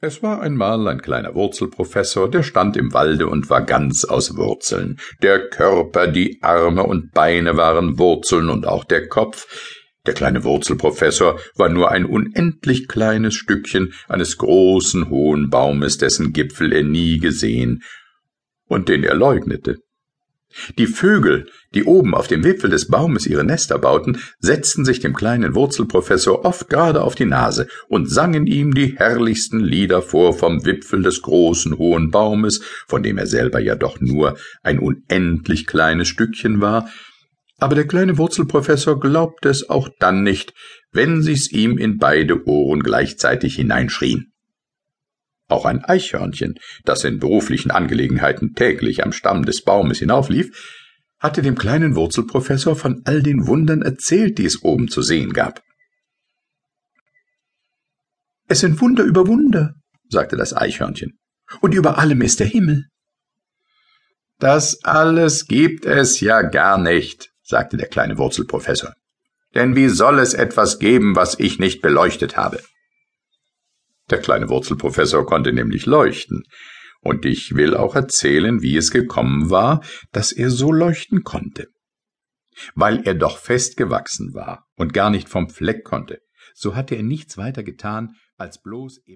Es war einmal ein kleiner Wurzelprofessor, der stand im Walde und war ganz aus Wurzeln. Der Körper, die Arme und Beine waren Wurzeln und auch der Kopf. Der kleine Wurzelprofessor war nur ein unendlich kleines Stückchen eines großen hohen Baumes, dessen Gipfel er nie gesehen und den er leugnete. Die Vögel, die oben auf dem Wipfel des Baumes ihre Nester bauten, setzten sich dem kleinen Wurzelprofessor oft gerade auf die Nase und sangen ihm die herrlichsten Lieder vor vom Wipfel des großen hohen Baumes, von dem er selber ja doch nur ein unendlich kleines Stückchen war, aber der kleine Wurzelprofessor glaubte es auch dann nicht, wenn sie's ihm in beide Ohren gleichzeitig hineinschrien. Auch ein Eichhörnchen, das in beruflichen Angelegenheiten täglich am Stamm des Baumes hinauflief, hatte dem kleinen Wurzelprofessor von all den Wundern erzählt, die es oben zu sehen gab. Es sind Wunder über Wunder, sagte das Eichhörnchen, und über allem ist der Himmel. Das alles gibt es ja gar nicht, sagte der kleine Wurzelprofessor. Denn wie soll es etwas geben, was ich nicht beleuchtet habe? Der kleine Wurzelprofessor konnte nämlich leuchten, und ich will auch erzählen, wie es gekommen war, dass er so leuchten konnte. Weil er doch fest gewachsen war und gar nicht vom Fleck konnte, so hatte er nichts weiter getan, als bloß